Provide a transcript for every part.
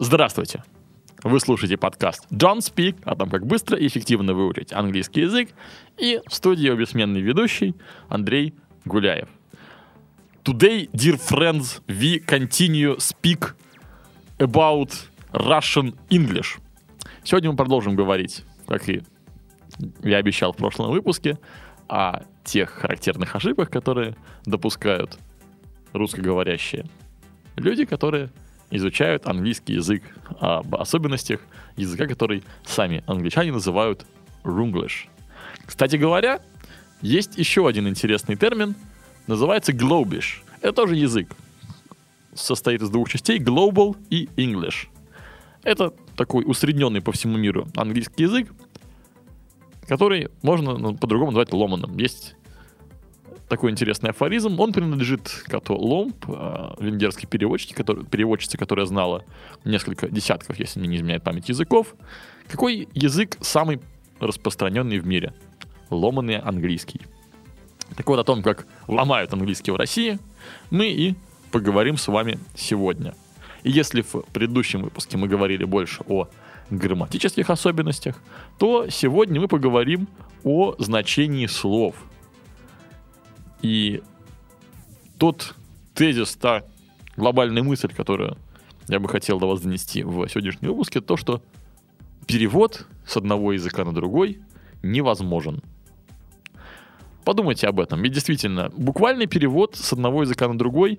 Здравствуйте! Вы слушаете подкаст John Speak о том, как быстро и эффективно выучить английский язык, и в студии бессменный ведущий Андрей Гуляев. Today, dear friends, we continue speak about Russian English. Сегодня мы продолжим говорить, как и я обещал в прошлом выпуске, о тех характерных ошибках, которые допускают русскоговорящие люди, которые изучают английский язык, об особенностях языка, который сами англичане называют runglish. Кстати говоря, есть еще один интересный термин, называется globish. Это тоже язык. Состоит из двух частей, global и English. Это такой усредненный по всему миру английский язык, который можно ну, по-другому назвать ломаным. Есть такой интересный афоризм. Он принадлежит Като Ломб, э, венгерской переводчике, который, переводчице, которая знала несколько десятков, если мне не изменяет память, языков. Какой язык самый распространенный в мире? Ломанный английский. Так вот, о том, как ломают английский в России, мы и поговорим с вами сегодня. И если в предыдущем выпуске мы говорили больше о грамматических особенностях, то сегодня мы поговорим о значении слов – и тот тезис, та глобальная мысль, которую я бы хотел до вас донести в сегодняшнем выпуске, то, что перевод с одного языка на другой невозможен. Подумайте об этом. Ведь действительно, буквальный перевод с одного языка на другой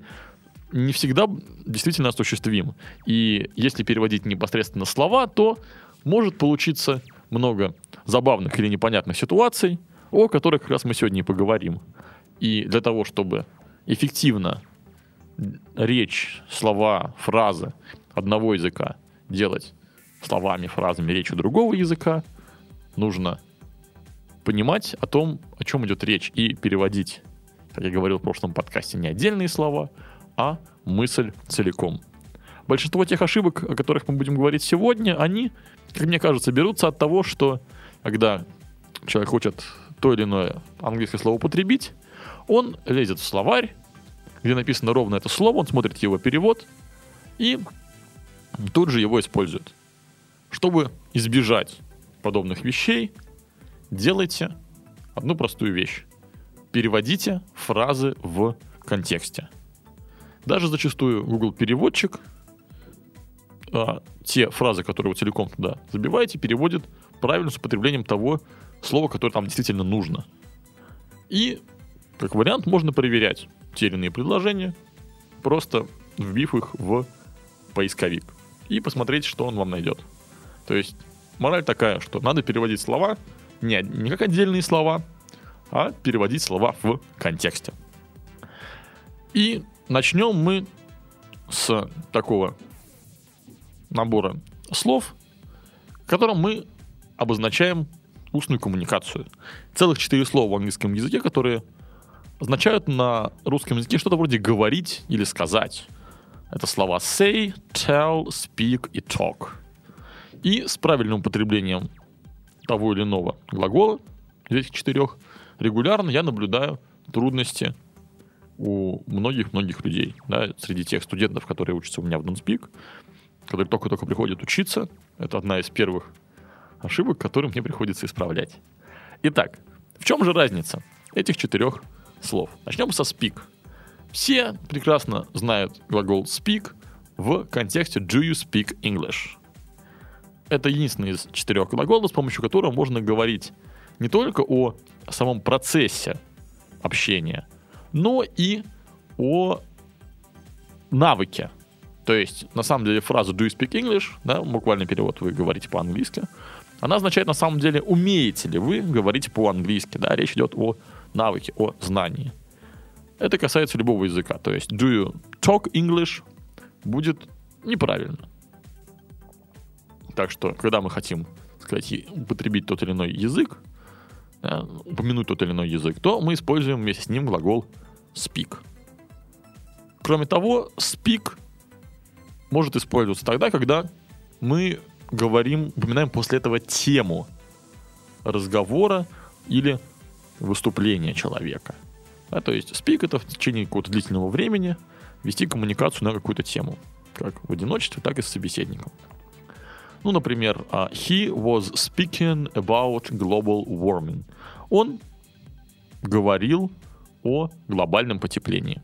не всегда действительно осуществим. И если переводить непосредственно слова, то может получиться много забавных или непонятных ситуаций, о которых как раз мы сегодня и поговорим. И для того, чтобы эффективно речь, слова, фразы одного языка делать словами, фразами, речью другого языка, нужно понимать о том, о чем идет речь, и переводить, как я говорил в прошлом подкасте, не отдельные слова, а мысль целиком. Большинство тех ошибок, о которых мы будем говорить сегодня, они, как мне кажется, берутся от того, что когда человек хочет то или иное английское слово употребить, он лезет в словарь, где написано ровно это слово, он смотрит его перевод и тут же его использует. Чтобы избежать подобных вещей, делайте одну простую вещь. Переводите фразы в контексте. Даже зачастую Google переводчик а, те фразы, которые вы целиком туда забиваете, переводит правильно с употреблением того слова, которое там действительно нужно. И как вариант, можно проверять те или иные предложения, просто вбив их в поисковик и посмотреть, что он вам найдет. То есть мораль такая, что надо переводить слова не, не как отдельные слова, а переводить слова в контексте. И начнем мы с такого набора слов, которым мы обозначаем устную коммуникацию. Целых четыре слова в английском языке, которые означают на русском языке что-то вроде говорить или сказать. Это слова say, tell, speak и talk. И с правильным употреблением того или иного глагола, из этих четырех, регулярно я наблюдаю трудности у многих-многих людей. Да, среди тех студентов, которые учатся у меня в DonSpeak, которые только-только приходят учиться. Это одна из первых ошибок, которые мне приходится исправлять. Итак, в чем же разница этих четырех слов. Начнем со speak. Все прекрасно знают глагол speak в контексте do you speak English. Это единственный из четырех глаголов, с помощью которого можно говорить не только о самом процессе общения, но и о навыке. То есть, на самом деле, фраза do you speak English, да, буквальный перевод, вы говорите по-английски, она означает на самом деле, умеете ли вы говорить по-английски, да, речь идет о навыки, о знании. Это касается любого языка. То есть do you talk English будет неправильно. Так что, когда мы хотим сказать, употребить тот или иной язык, упомянуть тот или иной язык, то мы используем вместе с ним глагол speak. Кроме того, speak может использоваться тогда, когда мы говорим, упоминаем после этого тему разговора или выступления человека. Да, то есть speak это в течение какого-то длительного времени вести коммуникацию на какую-то тему, как в одиночестве, так и с собеседником. Ну, например, а, he was speaking about global warming. Он говорил о глобальном потеплении.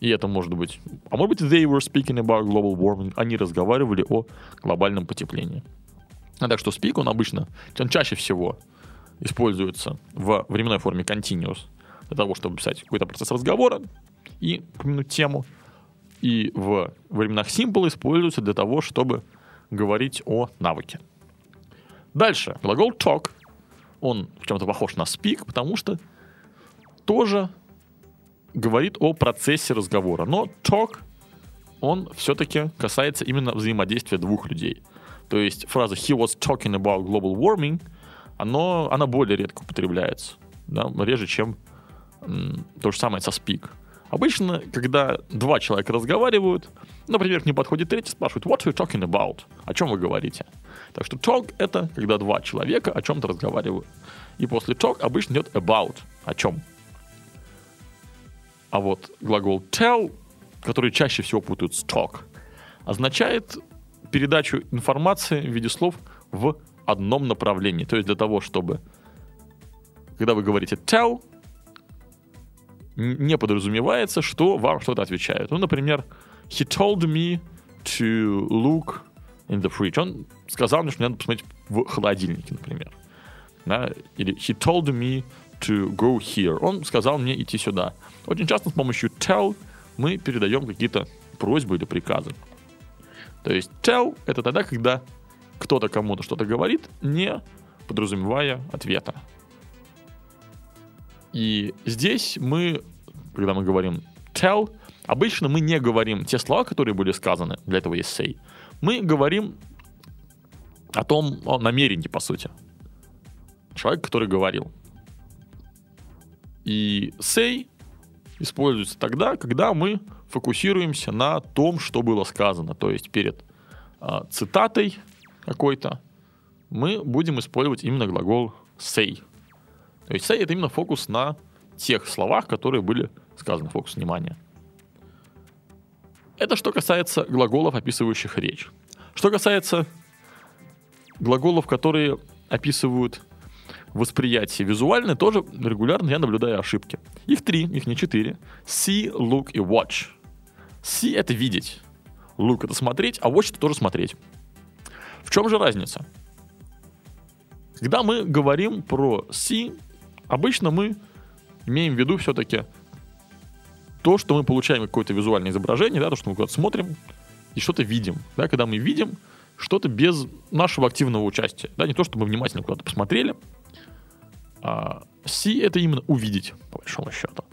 И это может быть... А может быть, they were speaking about global warming. Они разговаривали о глобальном потеплении. А так что speak, он обычно, он чаще всего используется в временной форме continuous для того, чтобы писать какой-то процесс разговора и упомянуть тему. И в временах simple используется для того, чтобы говорить о навыке. Дальше. Глагол talk. Он в чем-то похож на speak, потому что тоже говорит о процессе разговора. Но talk, он все-таки касается именно взаимодействия двух людей. То есть фраза he was talking about global warming, оно, она более редко употребляется. Да, реже, чем м, то же самое со speak. Обычно, когда два человека разговаривают, например, к ним подходит третий, спрашивает, what are you talking about? О чем вы говорите? Так что talk — это когда два человека о чем-то разговаривают. И после talk обычно идет about. О чем? А вот глагол tell, который чаще всего путают с talk, означает передачу информации в виде слов в одном направлении. То есть для того, чтобы, когда вы говорите tell, не подразумевается, что вам что-то отвечают. Ну, например, he told me to look in the fridge. Он сказал мне, что мне надо посмотреть в холодильнике, например. Да? Или he told me to go here. Он сказал мне идти сюда. Очень часто с помощью tell мы передаем какие-то просьбы или приказы. То есть tell — это тогда, когда кто-то кому-то что-то говорит, не подразумевая ответа. И здесь мы, когда мы говорим tell, обычно мы не говорим те слова, которые были сказаны, для этого есть say. Мы говорим о том, о намерении, по сути. Человек, который говорил. И say используется тогда, когда мы фокусируемся на том, что было сказано. То есть перед а, цитатой какой-то мы будем использовать именно глагол say. То есть say это именно фокус на тех словах, которые были сказаны, фокус внимания. Это что касается глаголов, описывающих речь. Что касается глаголов, которые описывают восприятие визуальное, тоже регулярно я наблюдаю ошибки. Их три, их не четыре. See, look и watch. See — это видеть. Look — это смотреть, а watch — это тоже смотреть. В чем же разница? Когда мы говорим про see, обычно мы имеем в виду все-таки то, что мы получаем какое-то визуальное изображение, да, то, что мы куда-то смотрим и что-то видим. Да, когда мы видим что-то без нашего активного участия. Да, не то, что мы внимательно куда-то посмотрели. А see — это именно увидеть, по большому счету.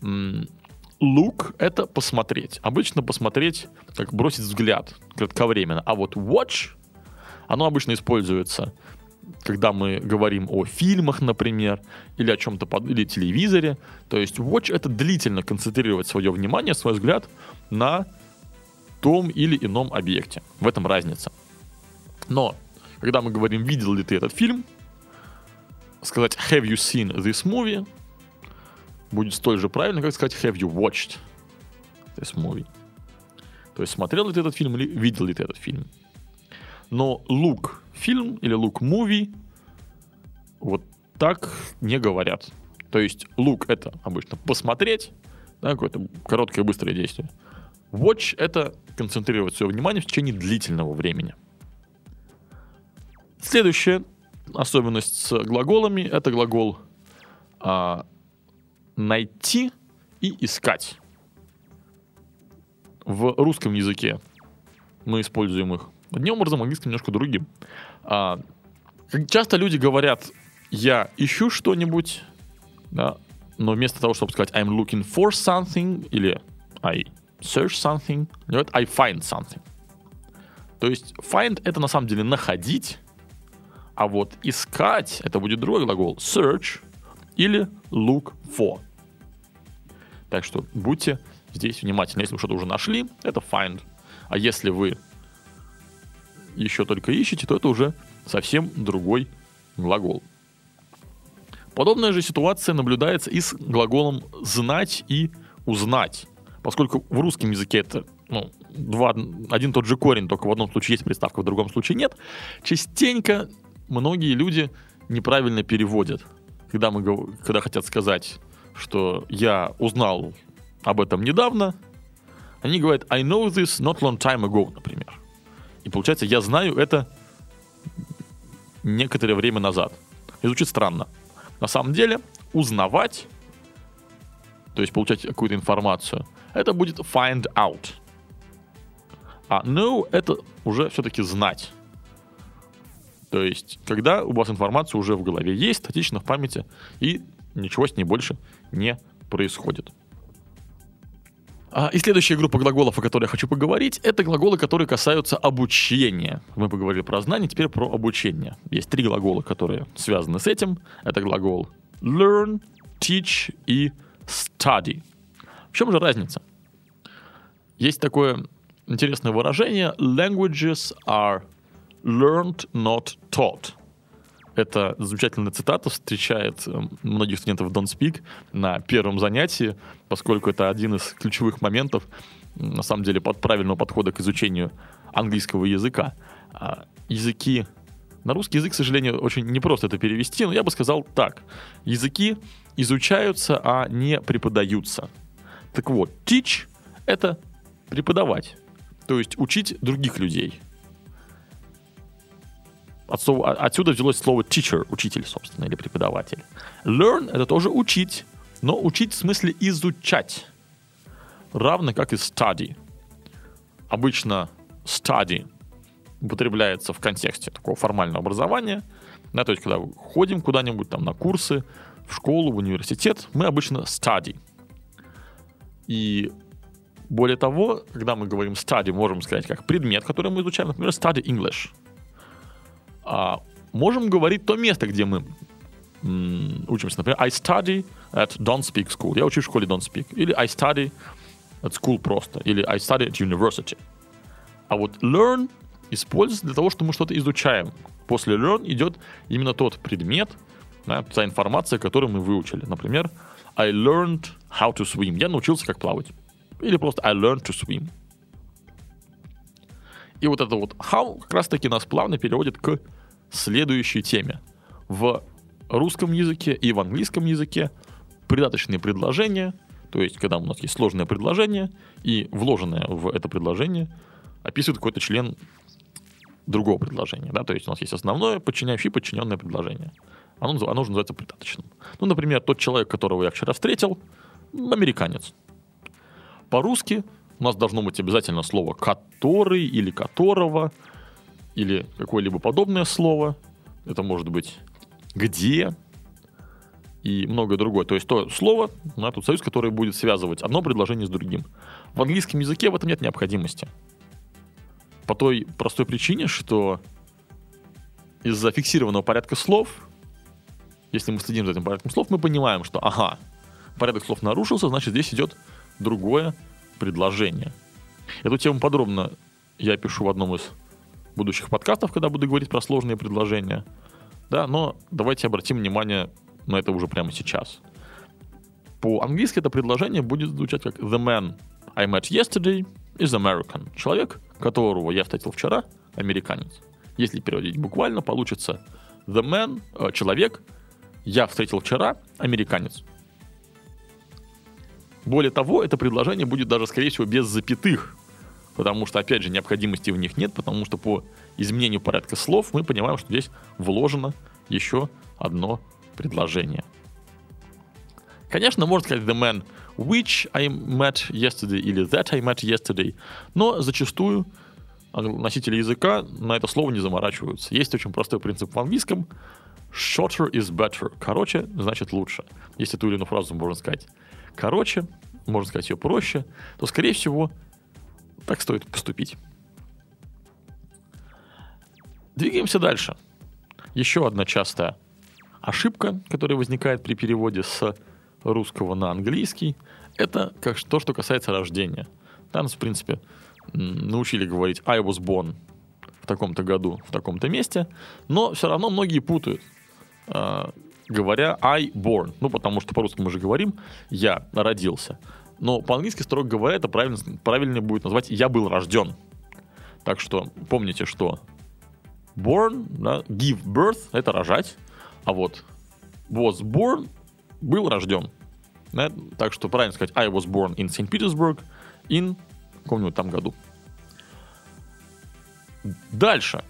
Look — это посмотреть. Обычно посмотреть, как бросить взгляд кратковременно. А вот watch, оно обычно используется, когда мы говорим о фильмах, например, или о чем-то, под... или телевизоре. То есть watch — это длительно концентрировать свое внимание, свой взгляд на том или ином объекте. В этом разница. Но, когда мы говорим, видел ли ты этот фильм, сказать have you seen this movie будет столь же правильно, как сказать have you watched this movie. То есть смотрел ли ты этот фильм или видел ли ты этот фильм. Но look фильм или look movie вот так не говорят. То есть look это обычно посмотреть, да, какое-то короткое быстрое действие. Watch это концентрировать свое внимание в течение длительного времени. Следующая особенность с глаголами это глагол а, найти и искать. В русском языке мы используем их одним образом, в английском немножко другим. А, часто люди говорят, я ищу что-нибудь, да, но вместо того, чтобы сказать I'm looking for something или I search something, говорят I find something. То есть find это на самом деле находить, а вот искать это будет другой глагол search или look for. Так что будьте здесь внимательны. Если вы что-то уже нашли, это find. А если вы еще только ищете, то это уже совсем другой глагол. Подобная же ситуация наблюдается и с глаголом «знать» и «узнать». Поскольку в русском языке это ну, два, один тот же корень, только в одном случае есть приставка, в другом случае нет, частенько многие люди неправильно переводят. Когда, мы, когда хотят сказать, что я узнал об этом недавно, они говорят I know this not long time ago, например. И получается, я знаю это некоторое время назад. И звучит странно. На самом деле, узнавать, то есть получать какую-то информацию, это будет find out. А know это уже все-таки знать. То есть, когда у вас информация уже в голове есть, статично в памяти, и ничего с ней больше не происходит. А, и следующая группа глаголов, о которой я хочу поговорить, это глаголы, которые касаются обучения. Мы поговорили про знание, теперь про обучение. Есть три глагола, которые связаны с этим. Это глагол learn, teach и study. В чем же разница? Есть такое интересное выражение languages are learned, not taught. Эта замечательная цитата встречает э, многих студентов Don't Speak на первом занятии, поскольку это один из ключевых моментов, на самом деле, под правильного подхода к изучению английского языка. А языки на русский язык, к сожалению, очень непросто это перевести, но я бы сказал так. Языки изучаются, а не преподаются. Так вот, teach — это преподавать, то есть учить других людей — отсюда взялось слово teacher, учитель, собственно, или преподаватель. Learn — это тоже учить, но учить в смысле изучать. Равно как и study. Обычно study употребляется в контексте такого формального образования. Да, то есть, когда ходим куда-нибудь там на курсы, в школу, в университет, мы обычно study. И более того, когда мы говорим study, можем сказать как предмет, который мы изучаем, например, study English — а, можем говорить то место, где мы учимся. Например, I study at Don't Speak School. Я учусь в школе Don't Speak. Или I study at school просто. Или I study at university. А вот learn используется для того, что мы что-то изучаем. После learn идет именно тот предмет, да, та информация, которую мы выучили. Например, I learned how to swim. Я научился, как плавать. Или просто I learned to swim. И вот это вот how как раз-таки нас плавно переводит к следующей теме. В русском языке и в английском языке придаточные предложения, то есть когда у нас есть сложное предложение, и вложенное в это предложение описывает какой-то член другого предложения. Да? То есть у нас есть основное, подчиняющее и подчиненное предложение. Оно, оно же называется придаточным. Ну, например, тот человек, которого я вчера встретил, американец. По-русски у нас должно быть обязательно слово «который» или «которого», или какое-либо подобное слово. Это может быть «где» и многое другое. То есть то слово, на тот союз, который будет связывать одно предложение с другим. В английском языке в этом нет необходимости. По той простой причине, что из-за фиксированного порядка слов, если мы следим за этим порядком слов, мы понимаем, что ага, порядок слов нарушился, значит здесь идет другое предложение. Эту тему подробно я пишу в одном из будущих подкастов, когда буду говорить про сложные предложения. Да, но давайте обратим внимание на это уже прямо сейчас. По-английски это предложение будет звучать как The man I met yesterday is American. Человек, которого я встретил вчера, американец. Если переводить буквально, получится The man, э, человек, я встретил вчера, американец. Более того, это предложение будет даже, скорее всего, без запятых, потому что, опять же, необходимости в них нет, потому что по изменению порядка слов мы понимаем, что здесь вложено еще одно предложение. Конечно, можно сказать the man which I met yesterday или that I met yesterday, но зачастую носители языка на это слово не заморачиваются. Есть очень простой принцип в английском. Shorter is better. Короче, значит лучше. Если ту или иную фразу можно сказать короче, можно сказать ее проще, то, скорее всего, так стоит поступить. Двигаемся дальше. Еще одна частая ошибка, которая возникает при переводе с русского на английский, это как то, что касается рождения. Там, в принципе, научили говорить I was born в таком-то году, в таком-то месте, но все равно многие путают, а, говоря I born. Ну, потому что по-русски мы же говорим я родился. Но по-английски, строго говоря, это правильно, правильнее будет назвать я был рожден. Так что помните, что born, да, give birth — это рожать, а вот was born — был рожден. Да? Так что правильно сказать I was born in St. Petersburg in каком-нибудь там году. Дальше.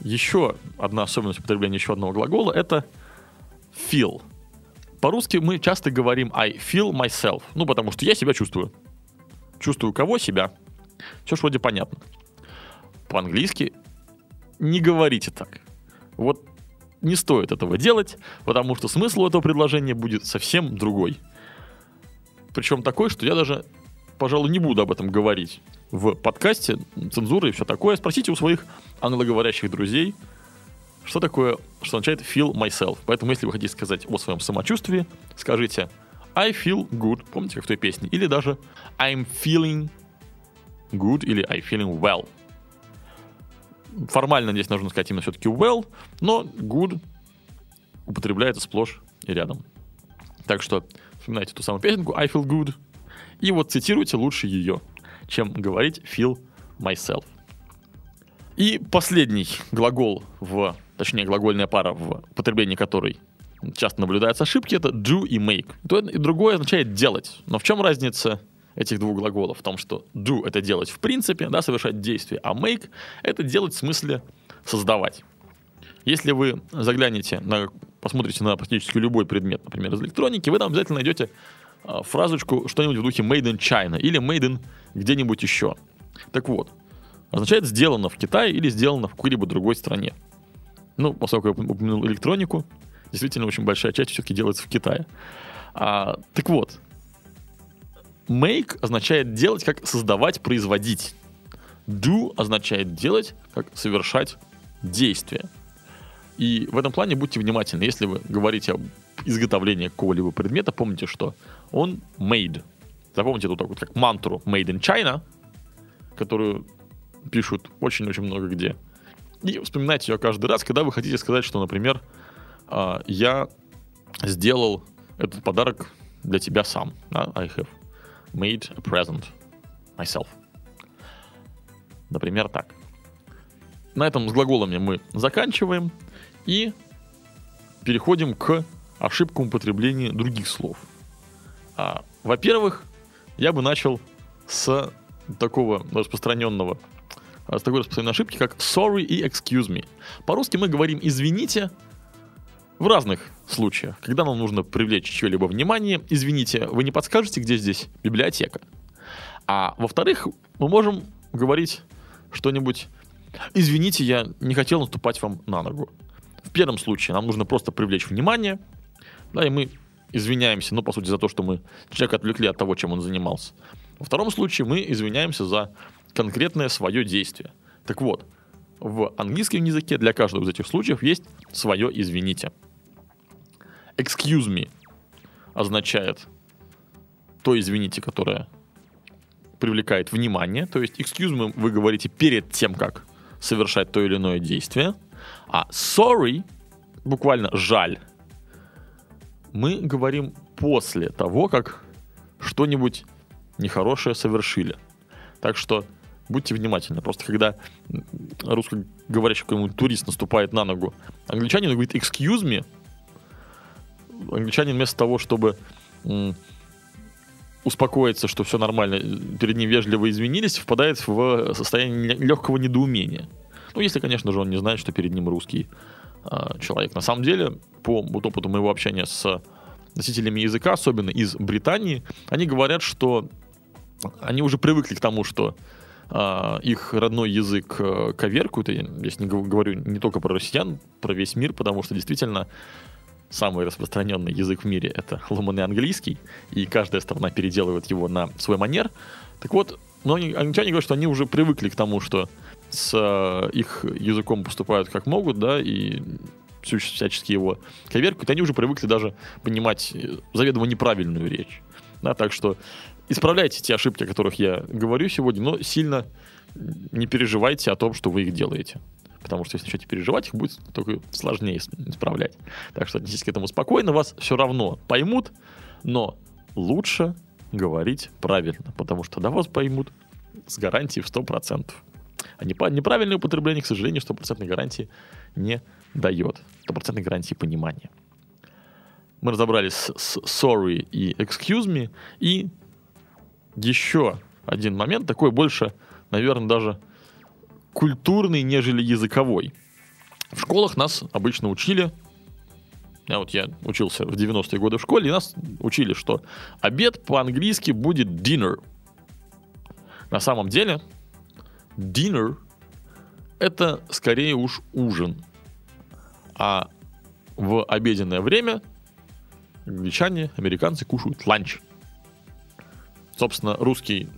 Еще одна особенность употребления еще одного глагола — это feel. По-русски мы часто говорим I feel myself. Ну, потому что я себя чувствую. Чувствую кого? Себя. Все ж вроде понятно. По-английски не говорите так. Вот не стоит этого делать, потому что смысл этого предложения будет совсем другой. Причем такой, что я даже, пожалуй, не буду об этом говорить в подкасте, цензура и все такое. Спросите у своих англоговорящих друзей, что такое, что означает feel myself. Поэтому, если вы хотите сказать о своем самочувствии, скажите I feel good, помните, как в той песне, или даже I'm feeling good или I feeling well формально здесь нужно сказать именно все-таки well, но good употребляется сплошь и рядом. Так что вспоминайте ту самую песенку I feel good и вот цитируйте лучше ее, чем говорить feel myself. И последний глагол в, точнее глагольная пара в употреблении которой часто наблюдаются ошибки, это do и make. То и другое означает делать. Но в чем разница этих двух глаголов в том, что do — это делать в принципе, да, совершать действие, а make — это делать в смысле создавать. Если вы заглянете, на, посмотрите на практически любой предмет, например, из электроники, вы там обязательно найдете э, фразочку что-нибудь в духе made in China или made in где-нибудь еще. Так вот, означает сделано в Китае или сделано в какой-либо другой стране. Ну, поскольку я упомянул электронику, действительно очень большая часть все-таки делается в Китае. А, так вот, Make означает делать, как создавать, производить. Do означает делать, как совершать действие. И в этом плане будьте внимательны. Если вы говорите об изготовлении какого-либо предмета, помните, что он made. Запомните тут вот как мантру made in China, которую пишут очень-очень много где. И вспоминайте ее каждый раз, когда вы хотите сказать, что, например, а, я сделал этот подарок для тебя сам. I have made a present myself. Например, так. На этом с глаголами мы заканчиваем и переходим к ошибкам употребления других слов. А, во-первых, я бы начал с такого распространенного с такой распространенной ошибки, как sorry и excuse me. По-русски мы говорим «извините», в разных случаях, когда нам нужно привлечь чье-либо внимание, извините, вы не подскажете, где здесь библиотека? А во-вторых, мы можем говорить что-нибудь «Извините, я не хотел наступать вам на ногу». В первом случае нам нужно просто привлечь внимание, да, и мы извиняемся, ну, по сути, за то, что мы человека отвлекли от того, чем он занимался. Во втором случае мы извиняемся за конкретное свое действие. Так вот, в английском языке для каждого из этих случаев есть свое «извините». Excuse me означает то извините, которое привлекает внимание. То есть excuse me вы говорите перед тем, как совершать то или иное действие. А sorry, буквально жаль, мы говорим после того, как что-нибудь нехорошее совершили. Так что будьте внимательны. Просто когда русскоговорящий какой-нибудь турист наступает на ногу, англичанин говорит excuse me, англичанин вместо того, чтобы успокоиться, что все нормально, перед ним вежливо извинились, впадает в состояние легкого недоумения. Ну, если, конечно же, он не знает, что перед ним русский э, человек. На самом деле, по вот опыту моего общения с носителями языка, особенно из Британии, они говорят, что они уже привыкли к тому, что э, их родной язык э, коверкуют. Я здесь не говорю не только про россиян, про весь мир, потому что действительно самый распространенный язык в мире — это ломаный английский, и каждая страна переделывает его на свой манер. Так вот, но они, англичане говорят, что они уже привыкли к тому, что с э, их языком поступают как могут, да, и всячески его коверкают, они уже привыкли даже понимать э, заведомо неправильную речь. Да, так что исправляйте те ошибки, о которых я говорю сегодня, но сильно не переживайте о том, что вы их делаете. Потому что если начнете переживать, их будет только сложнее исправлять. Так что отнеситесь к этому спокойно, вас все равно поймут, но лучше говорить правильно, потому что тогда вас поймут с гарантией в 100%. А неправильное употребление, к сожалению, стопроцентной гарантии не дает. Стопроцентной гарантии понимания. Мы разобрались с sorry и excuse me. И еще один момент, такой больше, наверное, даже культурный, нежели языковой. В школах нас обычно учили, а вот я учился в 90-е годы в школе, и нас учили, что обед по-английски будет dinner. На самом деле, dinner это скорее уж ужин. А в обеденное время англичане, американцы кушают ланч. Собственно, русский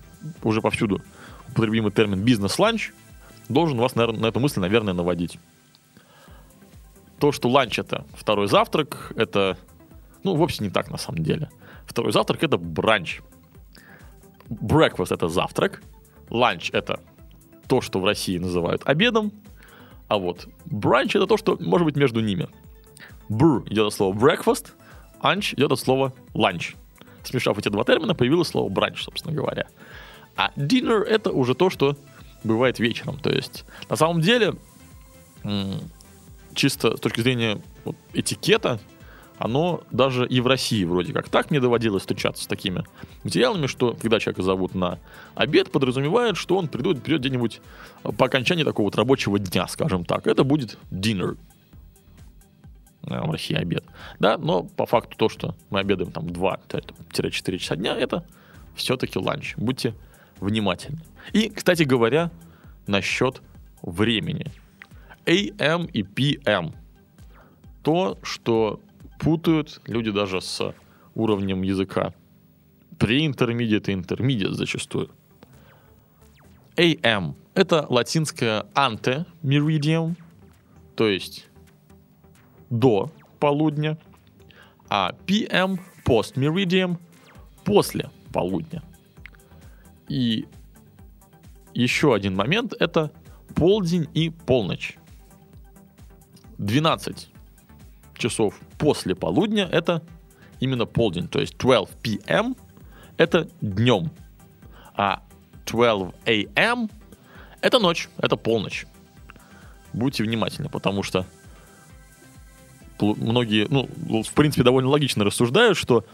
уже повсюду употребимый термин бизнес-ланч должен вас, наверное, на эту мысль, наверное, наводить. То, что ланч это второй завтрак, это, ну, вовсе не так на самом деле. Второй завтрак это бранч. Breakfast это завтрак, ланч это то, что в России называют обедом, а вот бранч это то, что может быть между ними. Бр идет от слова breakfast, анч идет от слова lunch. Смешав эти два термина, появилось слово бранч, собственно говоря. А dinner это уже то, что бывает вечером. То есть, на самом деле, чисто с точки зрения вот, этикета, оно даже и в России вроде как так мне доводилось встречаться с такими материалами, что когда человека зовут на обед, подразумевает, что он придет, придет где-нибудь по окончании такого вот рабочего дня, скажем так. Это будет dinner. А, В России обед. Да, но по факту то, что мы обедаем там 2-4 часа дня, это все-таки ланч. Будьте внимательны. И, кстати говоря, насчет времени. AM и PM. То, что путают люди даже с уровнем языка. Pre-intermediate и intermediate зачастую. AM — это латинское ante meridium, то есть до полудня, а PM — post meridium — после полудня. И еще один момент — это полдень и полночь. 12 часов после полудня — это именно полдень, то есть 12 p.m. — это днем, а 12 a.m. — это ночь, это полночь. Будьте внимательны, потому что многие, ну, в принципе, довольно логично рассуждают, что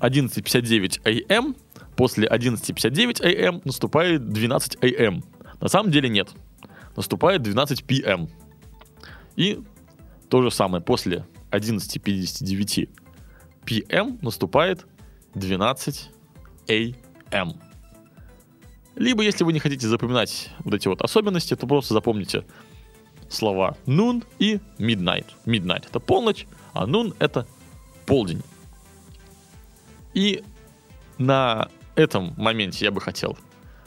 11.59 a.m. после 11.59 a.m. наступает 12 a.m. На самом деле нет. Наступает 12 p.m. И то же самое после 11.59 p.m. наступает 12 a.m. Либо, если вы не хотите запоминать вот эти вот особенности, то просто запомните слова noon и midnight. Midnight — это полночь, а noon — это полдень. И на этом моменте я бы хотел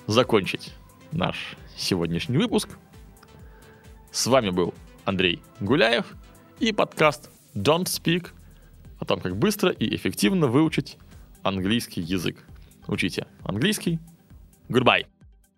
закончить наш сегодняшний выпуск. С вами был Андрей Гуляев и подкаст Don't Speak о том, как быстро и эффективно выучить английский язык. Учите английский. Goodbye.